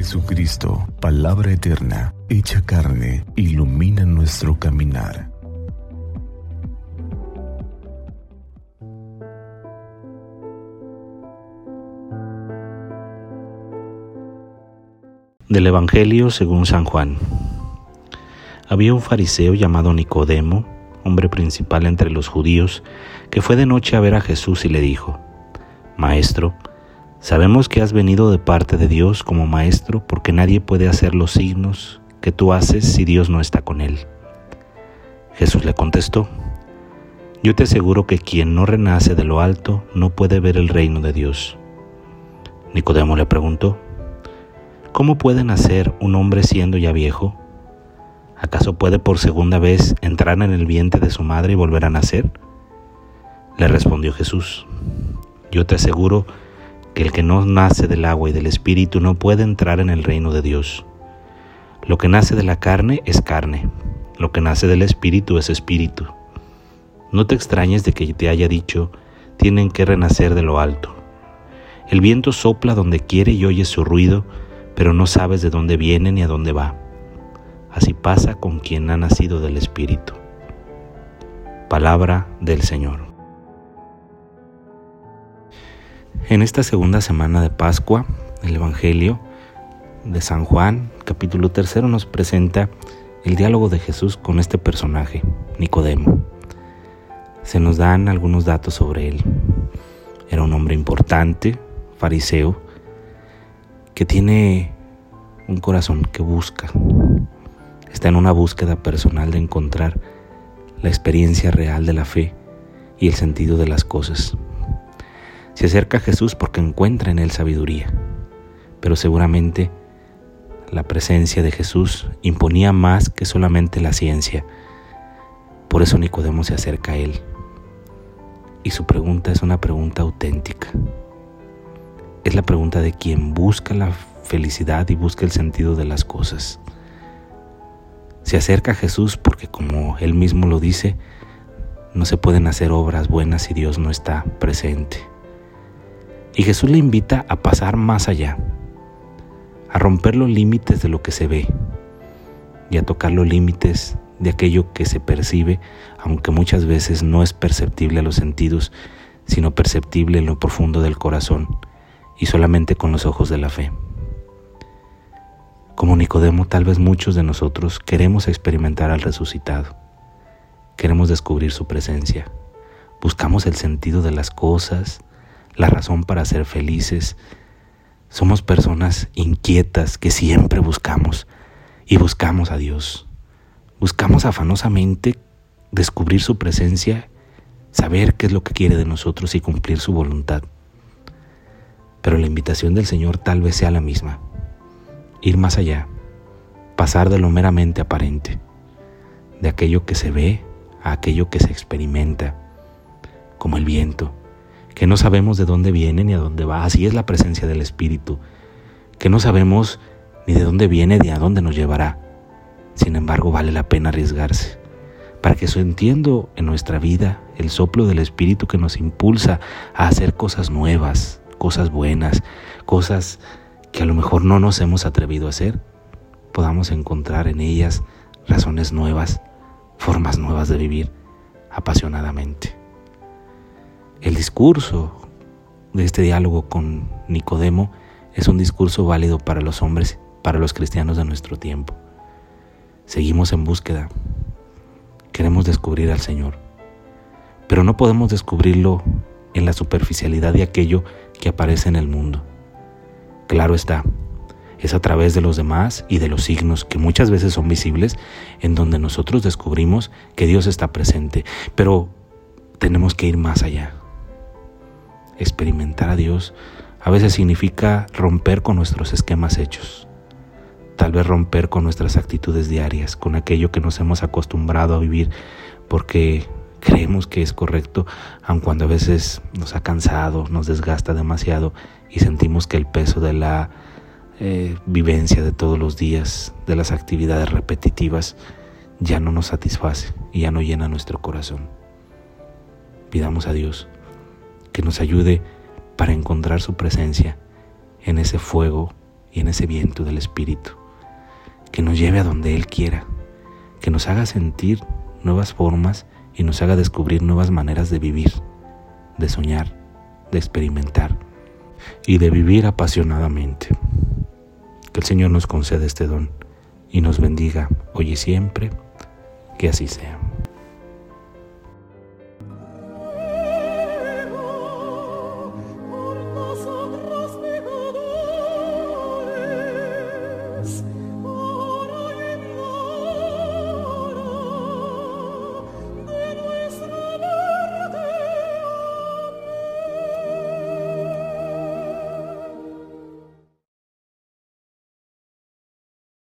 Jesucristo, palabra eterna, hecha carne, ilumina nuestro caminar. Del Evangelio según San Juan. Había un fariseo llamado Nicodemo, hombre principal entre los judíos, que fue de noche a ver a Jesús y le dijo, Maestro, sabemos que has venido de parte de Dios como maestro porque nadie puede hacer los signos que tú haces si Dios no está con él. Jesús le contestó, Yo te aseguro que quien no renace de lo alto no puede ver el reino de Dios. Nicodemo le preguntó, ¿Cómo puede nacer un hombre siendo ya viejo? ¿Acaso puede por segunda vez entrar en el vientre de su madre y volver a nacer? Le respondió Jesús, yo te aseguro que el que no nace del agua y del espíritu no puede entrar en el reino de Dios. Lo que nace de la carne es carne, lo que nace del espíritu es espíritu. No te extrañes de que te haya dicho, tienen que renacer de lo alto. El viento sopla donde quiere y oyes su ruido, pero no sabes de dónde viene ni a dónde va. Así pasa con quien ha nacido del Espíritu. Palabra del Señor. En esta segunda semana de Pascua, el Evangelio de San Juan, capítulo tercero, nos presenta el diálogo de Jesús con este personaje, Nicodemo. Se nos dan algunos datos sobre él. Era un hombre importante, fariseo, que tiene un corazón que busca, está en una búsqueda personal de encontrar la experiencia real de la fe y el sentido de las cosas. Se acerca a Jesús porque encuentra en él sabiduría, pero seguramente la presencia de Jesús imponía más que solamente la ciencia. Por eso Nicodemo se acerca a él. Y su pregunta es una pregunta auténtica es la pregunta de quien busca la felicidad y busca el sentido de las cosas. Se acerca a Jesús porque como él mismo lo dice, no se pueden hacer obras buenas si Dios no está presente. Y Jesús le invita a pasar más allá, a romper los límites de lo que se ve y a tocar los límites de aquello que se percibe, aunque muchas veces no es perceptible a los sentidos, sino perceptible en lo profundo del corazón y solamente con los ojos de la fe. Como Nicodemo, tal vez muchos de nosotros queremos experimentar al resucitado. Queremos descubrir su presencia. Buscamos el sentido de las cosas, la razón para ser felices. Somos personas inquietas que siempre buscamos y buscamos a Dios. Buscamos afanosamente descubrir su presencia, saber qué es lo que quiere de nosotros y cumplir su voluntad. Pero la invitación del Señor tal vez sea la misma. Ir más allá, pasar de lo meramente aparente, de aquello que se ve a aquello que se experimenta, como el viento, que no sabemos de dónde viene ni a dónde va, así es la presencia del Espíritu, que no sabemos ni de dónde viene ni a dónde nos llevará. Sin embargo, vale la pena arriesgarse, para que entiendo en nuestra vida el soplo del Espíritu que nos impulsa a hacer cosas nuevas, cosas buenas, cosas que a lo mejor no nos hemos atrevido a hacer, podamos encontrar en ellas razones nuevas, formas nuevas de vivir apasionadamente. El discurso de este diálogo con Nicodemo es un discurso válido para los hombres, para los cristianos de nuestro tiempo. Seguimos en búsqueda, queremos descubrir al Señor, pero no podemos descubrirlo en la superficialidad de aquello que aparece en el mundo. Claro está, es a través de los demás y de los signos que muchas veces son visibles en donde nosotros descubrimos que Dios está presente, pero tenemos que ir más allá. Experimentar a Dios a veces significa romper con nuestros esquemas hechos, tal vez romper con nuestras actitudes diarias, con aquello que nos hemos acostumbrado a vivir porque creemos que es correcto, aun cuando a veces nos ha cansado, nos desgasta demasiado y sentimos que el peso de la eh, vivencia de todos los días, de las actividades repetitivas, ya no nos satisface y ya no llena nuestro corazón. Pidamos a Dios que nos ayude para encontrar su presencia en ese fuego y en ese viento del Espíritu, que nos lleve a donde Él quiera, que nos haga sentir nuevas formas y nos haga descubrir nuevas maneras de vivir, de soñar, de experimentar y de vivir apasionadamente. Que el Señor nos conceda este don y nos bendiga hoy y siempre, que así sea.